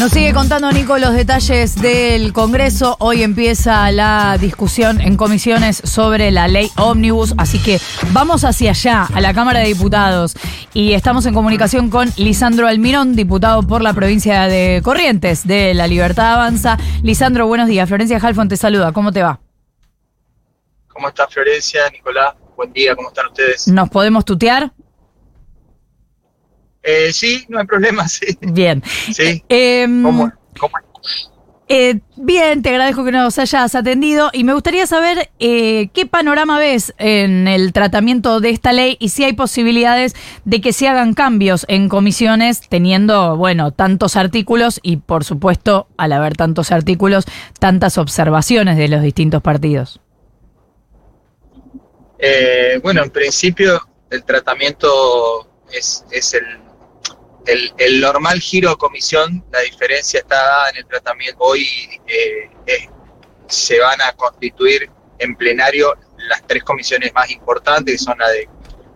Nos sigue contando Nico los detalles del Congreso. Hoy empieza la discusión en comisiones sobre la ley ómnibus, así que vamos hacia allá, a la Cámara de Diputados. Y estamos en comunicación con Lisandro Almirón, diputado por la provincia de Corrientes de La Libertad Avanza. Lisandro, buenos días. Florencia Halfon te saluda. ¿Cómo te va? ¿Cómo está Florencia, Nicolás? Buen día, ¿cómo están ustedes? ¿Nos podemos tutear? Eh, sí, no hay problema, sí. Bien. Sí. Em, ¿Cómo, cómo? Eh, bien, te agradezco que nos hayas atendido y me gustaría saber eh, qué panorama ves en el tratamiento de esta ley y si hay posibilidades de que se hagan cambios en comisiones teniendo, bueno, tantos artículos y por supuesto, al haber tantos artículos, tantas observaciones de los distintos partidos. Eh, bueno, en principio el tratamiento es, es el, el, normal giro a comisión, la diferencia está dada en el tratamiento. Hoy eh, se van a constituir en plenario las tres comisiones más importantes, que son la de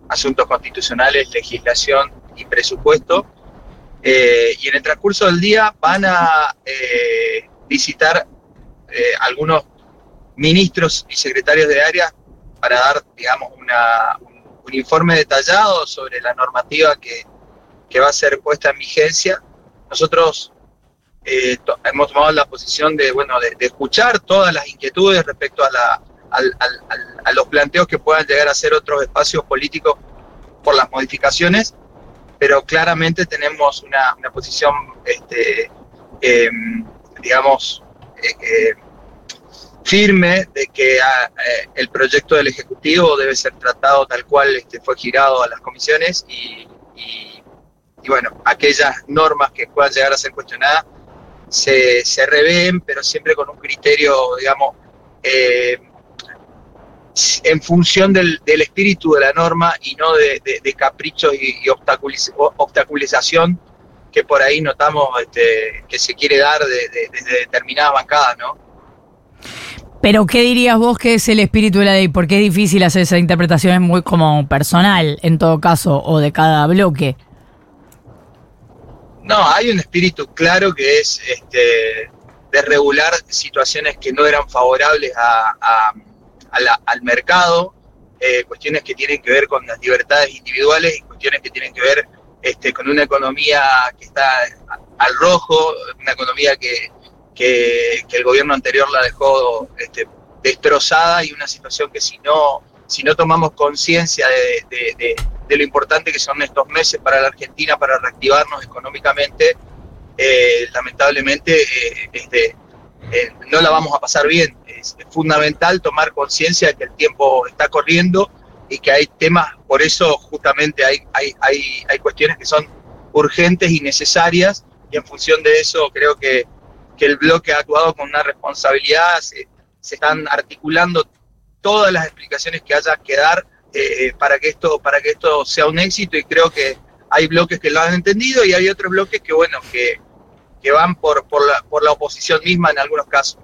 asuntos constitucionales, legislación y presupuesto. Eh, y en el transcurso del día van a eh, visitar algunos ministros y secretarios de área para dar, digamos, un informe detallado sobre la normativa que, que va a ser puesta en vigencia. Nosotros eh, hemos tomado la posición de, bueno, de, escuchar todas las inquietudes respecto a, la, a los planteos que puedan llegar a ser otros espacios políticos por las modificaciones, pero claramente tenemos una, una posición, este, em, digamos, eh, eh, firme de que ah, el proyecto del Ejecutivo debe ser tratado tal cual este, fue girado a las comisiones y- y bueno, aquellas normas que puedan llegar a ser cuestionadas se, se revén, pero siempre con un criterio, digamos, eh, en función del, del espíritu de la norma y no de, de- caprichos y, obstaculiz- obstaculización que por ahí notamos este, que se quiere dar de- de- desde determinadas bancadas, ¿no? Pero ¿qué dirías vos que es el espíritu de la ley? Porque es difícil hacer esa interpretación, es muy como personal en todo caso, o de cada bloque. No, hay un espíritu claro que es este, de regular situaciones que no eran favorables a- a- al mercado, eh, cuestiones que tienen que ver con las libertades individuales y cuestiones que tienen que ver este, con una economía que está al rojo, una economía que, que- que el gobierno anterior la dejó este, destrozada y una situación que si no, si no tomamos conciencia de- de lo importante que son estos meses para la Argentina para reactivarnos económicamente, eh, lamentablemente eh, este, eh, no la vamos a pasar bien. Es, fundamental tomar conciencia de que el tiempo está corriendo y que hay temas, por eso justamente hay, hay, hay, hay cuestiones que son urgentes y necesarias y en función de eso creo que, que el bloque ha actuado con una responsabilidad, se, se están articulando todas las explicaciones que haya que dar eh, para que esto para que esto sea un éxito y creo que hay bloques que lo han entendido y hay otros bloques que bueno que, que van por, por, la, por la oposición misma en algunos casos.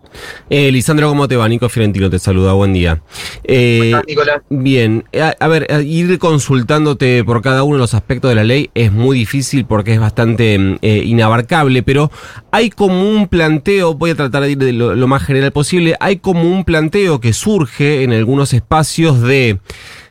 Eh, Lisandro, ¿cómo te va? Nico Fiorentino te saluda, buen día. Eh, ¿Cómo estás, Nicolás? bien, a, a ver, a ir consultándote por cada uno de los aspectos de la ley es muy difícil porque es bastante mm, eh, inabarcable, pero hay como un planteo, voy a tratar de ir de lo, lo más general posible, hay como un planteo que surge en algunos espacios de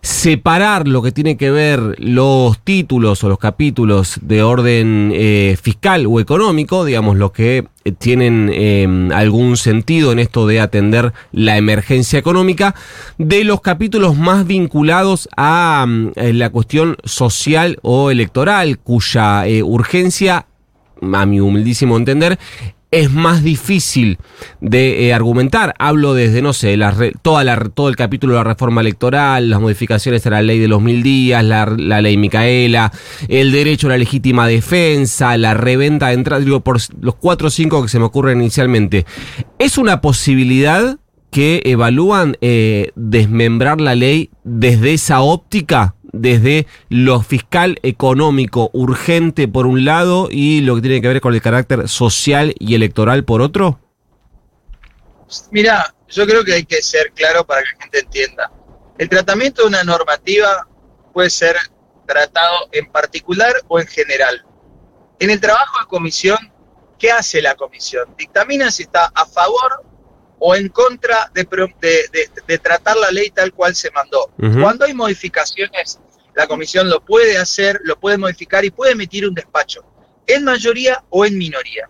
separar lo que tiene que ver los títulos o los capítulos de orden eh, fiscal o económico, digamos, los que eh, tienen eh, algún sentido en esto de atender la emergencia económica, de los capítulos más vinculados a mm, eh, la cuestión social o electoral, cuya urgencia, a mi humildísimo entender, es más difícil de eh, argumentar. Hablo desde, no sé, la toda la, todo el capítulo de la reforma electoral, las modificaciones a la ley de los mil días, la, la ley Micaela, el derecho a la legítima defensa, la reventa de entrada, digo, por los cuatro o cinco que se me ocurren inicialmente. ¿Es una posibilidad que evalúan eh, desmembrar la ley desde esa óptica? Desde lo fiscal económico urgente por un lado y lo que tiene que ver con el carácter social y electoral por otro? Mira, yo creo que hay que ser claro para que la gente entienda. El tratamiento de una normativa puede ser tratado en particular o en general. En el trabajo de comisión ¿qué hace la comisión? Dictamina si está a favor o en contra de, de, tratar la ley tal cual se mandó. Cuando hay modificaciones, la comisión lo puede hacer, lo puede modificar y puede emitir un despacho, en mayoría o en minoría.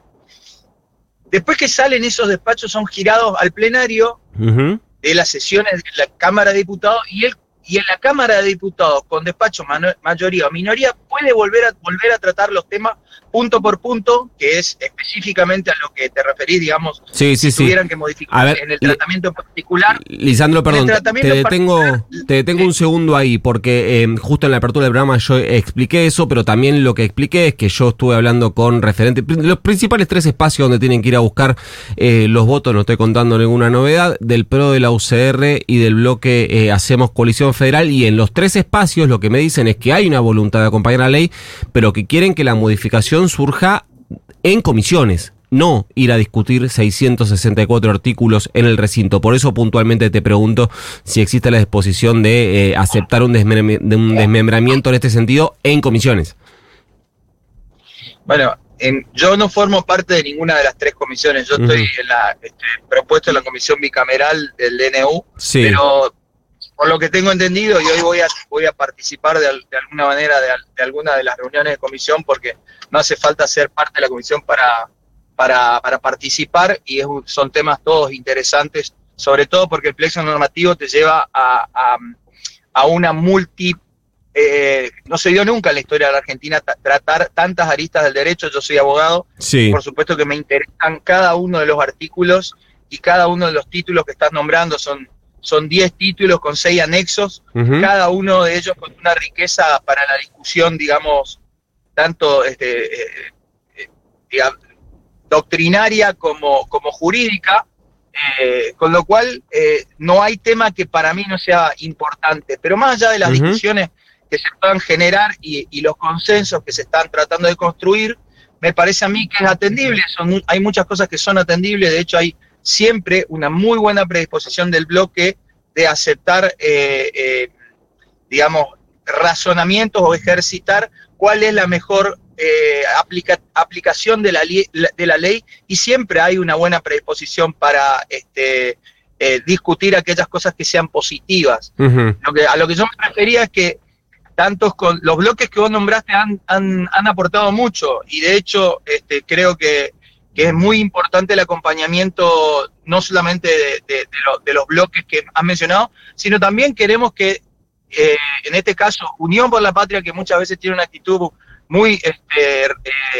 Después que salen esos despachos son girados al plenario de las sesiones de la Cámara de Diputados y el y en la Cámara de Diputados, con despacho mayoría o minoría, puede volver a, volver a tratar los temas punto por punto, que es específicamente a lo que te referís, digamos, si tuvieran que modificar en el tratamiento particular. Lisandro, perdón, te detengo, te detengo un segundo ahí, porque em, justo en la apertura del programa yo expliqué eso, pero también lo que expliqué es que yo estuve hablando con referentes, los principales tres espacios donde tienen que ir a buscar eh, los votos, no estoy contando ninguna novedad, del PRO, de la UCR y del bloque eh, Hacemos Coalición Federal, y en los tres espacios lo que me dicen es que hay una voluntad de acompañar la ley, pero que quieren que la modificación surja en comisiones, no ir a discutir 664 artículos en el recinto. Por eso puntualmente te pregunto si existe la disposición de eh, aceptar un, desmembramiento en este sentido en comisiones. Bueno, yo no formo parte de ninguna de las tres comisiones. Yo estoy en la, este, propuesto en la comisión bicameral del DNU, pero por lo que tengo entendido, y hoy voy a, voy a participar de, alguna manera de, alguna de las reuniones de comisión, porque no hace falta ser parte de la comisión para, para, participar, y son temas todos interesantes, sobre todo porque el plexo normativo te lleva a, una multi... Eh, no se dio nunca en la historia de la Argentina tratar tantas aristas del derecho, yo soy abogado, por supuesto que me interesan cada uno de los artículos y cada uno de los títulos que estás nombrando son son 10 títulos con 6 anexos, cada uno de ellos con una riqueza para la discusión, digamos, tanto este, eh, eh, doctrinaria como, como jurídica, eh, con lo cual no hay tema que para mí no sea importante, pero más allá de las discusiones que se puedan generar y, y, los consensos que se están tratando de construir, me parece a mí que es atendible, son, hay muchas cosas que son atendibles, de hecho hay siempre una muy buena predisposición del bloque de aceptar, eh, eh, digamos, razonamientos o ejercitar cuál es la mejor eh, aplicación de la, de la ley y siempre hay una buena predisposición para este, discutir aquellas cosas que sean positivas. lo que, a lo que yo me refería es que tantos con los bloques que vos nombraste han, han, han aportado mucho y de hecho este, creo que que es muy importante el acompañamiento no solamente de, los bloques que han mencionado, sino también queremos que, eh, en este caso, Unión por la Patria, que muchas veces tiene una actitud muy este, eh,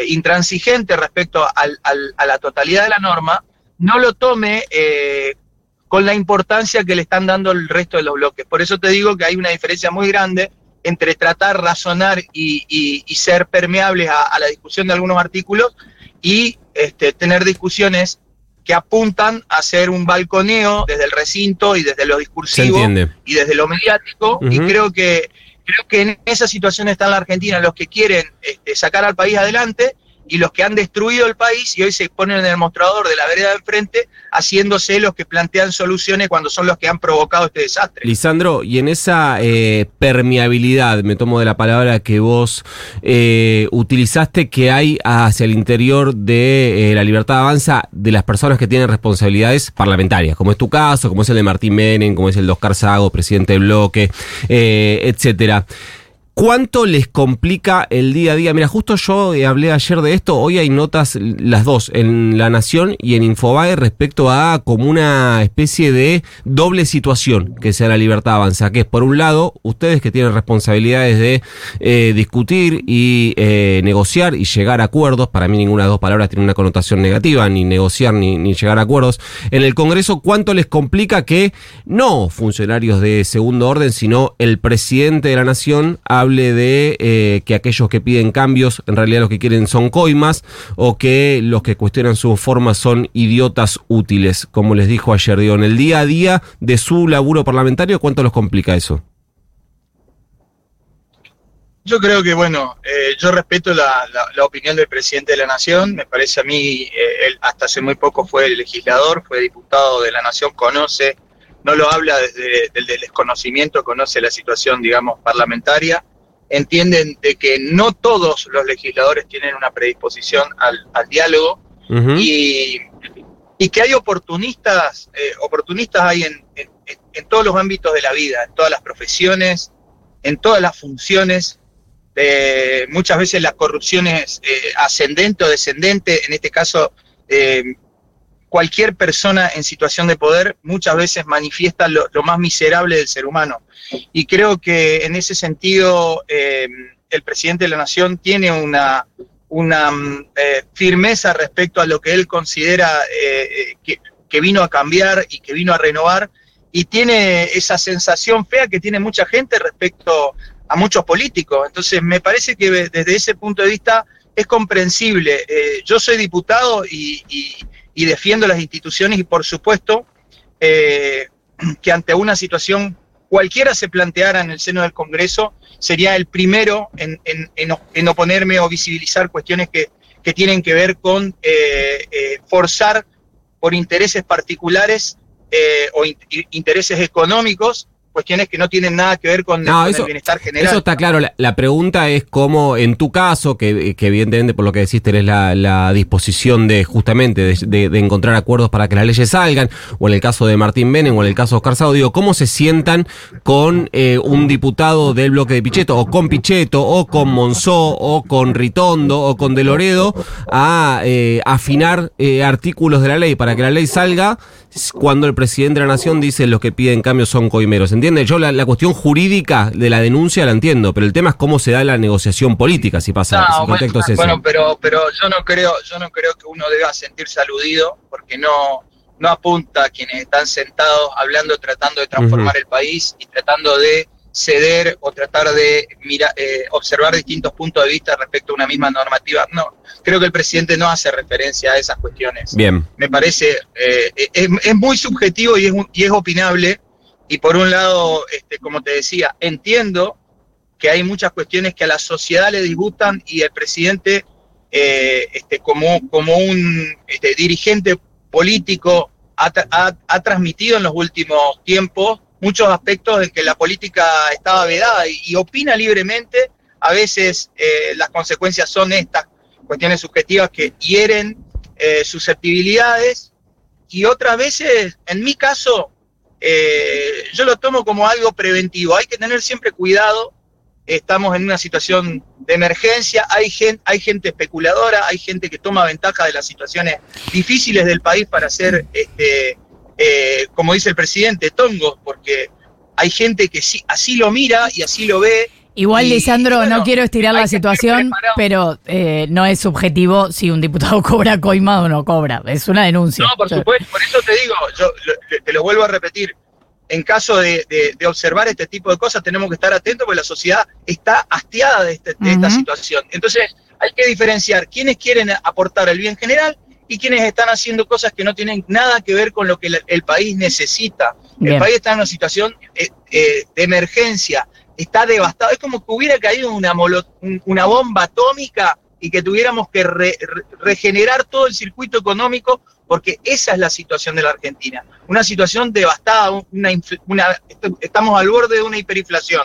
intransigente respecto a la totalidad de la norma, no lo tome eh, con la importancia que le están dando el resto de los bloques. Por eso te digo que hay una diferencia muy grande entre tratar, razonar y, ser permeables a, la discusión de algunos artículos y este, tener discusiones que apuntan a hacer un balconeo desde el recinto y desde lo discursivo y desde lo mediático. Y creo que, creo que en esa situación está en la Argentina los que quieren este, sacar al país adelante y los que han destruido el país y hoy se ponen en el mostrador de la vereda de enfrente haciéndose los que plantean soluciones cuando son los que han provocado este desastre. Lisandro, y en esa eh, permeabilidad, me tomo de la palabra que vos eh, utilizaste, que hay hacia el interior de eh, la libertad avanza de las personas que tienen responsabilidades parlamentarias, como es tu caso, como es el de Martín Menem, como es el de Oscar Sago, presidente del bloque, etcétera. ¿Cuánto les complica el día a día? Mira, justo yo eh, hablé ayer de esto, hoy hay notas, las dos, en La Nación y en Infobae respecto a como una especie de doble situación que sea la libertad avanza, que es por un lado, ustedes que tienen responsabilidades de eh, discutir y eh, negociar y llegar a acuerdos, para mí ninguna de las dos palabras tiene una connotación negativa, ni negociar ni, ni llegar a acuerdos, en el Congreso, ¿cuánto les complica que no funcionarios de segundo orden, sino el presidente de la Nación hable de eh, que aquellos que piden cambios en realidad lo que quieren son coimas o que los que cuestionan su forma son idiotas útiles, como les dijo ayer. Digo, en el día a día de su laburo parlamentario, ¿cuánto los complica eso? Yo creo que, bueno, eh, yo respeto la, opinión del presidente de la Nación. Me parece a mí, eh, él hasta hace muy poco fue legislador, fue diputado de la Nación, conoce, no lo habla desde el desconocimiento, conoce la situación, digamos, parlamentaria entienden de que no todos los legisladores tienen una predisposición al, diálogo y, y que hay oportunistas, eh, oportunistas hay en, en- en todos los ámbitos de la vida, en todas las profesiones, en todas las funciones. Eh, muchas veces la corrupción es eh, ascendente o descendente, en este caso eh, cualquier persona en situación de poder muchas veces manifiesta lo, más miserable del ser humano. Y creo que en ese sentido eh, el presidente de la Nación tiene una, una mm, eh, firmeza respecto a lo que él considera eh, que, que vino a cambiar y que vino a renovar, y tiene esa sensación fea que tiene mucha gente respecto a muchos políticos. Entonces, me parece que desde ese punto de vista es comprensible. Yo soy diputado y- y defiendo las instituciones y, por supuesto, eh, que ante una situación cualquiera se planteara en el seno del Congreso, sería el primero en, en- en oponerme o visibilizar cuestiones que, que tienen que ver con eh, eh, forzar por intereses particulares o intereses económicos, cuestiones que no tienen nada que ver con, No, con eso- el bienestar general. Eso está claro. La, la pregunta es cómo, en tu caso, que, que evidentemente por lo que decís tenés la, la disposición de justamente de, de- de encontrar acuerdos para que las leyes salgan, o en el caso de Martín Menem o en el caso de Oscar Sado, digo, ¿cómo se sientan con eh, un diputado del bloque de Pichetto, o con Pichetto, o con Monzó, o con Ritondo, o con De Loredo, a eh, afinar eh, artículos de la ley para que la ley salga cuando el presidente de la nación dice los que piden cambio son coimeros? ¿Entiendes? Yo la, la cuestión jurídica de la denuncia la entiendo, pero el tema es cómo se da la negociación política, si pasa, No, si contexto bueno, es bueno, pero, pero yo no creo, yo no creo que uno deba sentirse aludido, porque no, no apunta a quienes están sentados hablando, tratando de transformar el país y tratando de ceder o tratar de mira, eh, observar distintos puntos de vista respecto a una misma normativa. No, creo que el presidente no hace referencia a esas cuestiones. Bien. Me parece, eh, es, es muy subjetivo y es, y es opinable. Y por un lado, este, como te decía, entiendo que hay muchas cuestiones que a la sociedad le disgustan y el presidente, eh, este, como, como un este, dirigente político, ha, ha- ha transmitido en los últimos tiempos muchos aspectos en que la política estaba vedada y, y opina libremente. A veces eh, las consecuencias son estas cuestiones subjetivas que hieren eh, susceptibilidades y otras veces, en mi caso, eh, yo lo tomo como algo preventivo. Hay que tener siempre cuidado. Estamos en una situación de emergencia, hay gente, hay gente especuladora, hay gente que toma ventaja de las situaciones difíciles del país para hacer, este, eh, como dice el presidente, tongos, porque hay gente que sí, así lo mira y así lo ve. Igual, Y, Lisandro, bueno, no quiero estirar la situación, pero eh, no es subjetivo si un diputado cobra coima o no cobra. Es una denuncia. No, por Yo- supuesto, por eso te digo, yo lo- te lo vuelvo a repetir. En caso de, de- de observar este tipo de cosas, tenemos que estar atentos porque la sociedad está hastiada de, este- de esta situación. Entonces, hay que diferenciar quiénes quieren aportar el bien general y quienes están haciendo cosas que no tienen nada que ver con lo que el, el país necesita. Bien. El país está en una situación eh, eh, de emergencia, está devastado. Es como que hubiera caído una, bomba atómica y que tuviéramos que re- re- regenerar todo el circuito económico, porque esa es la situación de la Argentina. Una situación devastada, una, una- est- estamos al borde de una hiperinflación.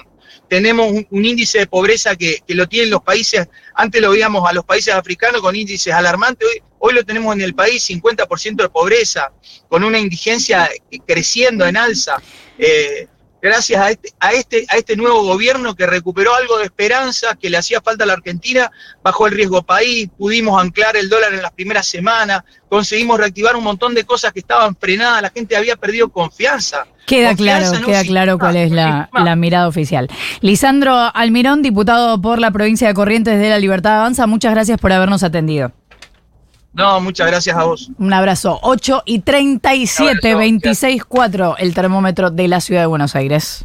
Tenemos un, índice de pobreza que, lo tienen los países, antes lo veíamos a los países africanos con índices alarmantes, hoy, hoy lo tenemos en el país 50% de pobreza, con una indigencia creciendo en alza. Eh, gracias a este, a, este, a este nuevo gobierno que recuperó algo de esperanza que le hacía falta a la Argentina, bajó el riesgo país, pudimos anclar el dólar en las primeras semanas, conseguimos reactivar un montón de cosas que estaban frenadas, la gente había perdido confianza. Queda Confianza claro, queda claro cuál es la, la mirada oficial. Lisandro Almirón, diputado por la provincia de Corrientes de la Libertad Avanza, muchas gracias por habernos atendido. No, muchas gracias a vos. Un abrazo. 8 y 37, Un abrazo, 26, 4, el termómetro de la ciudad de Buenos Aires.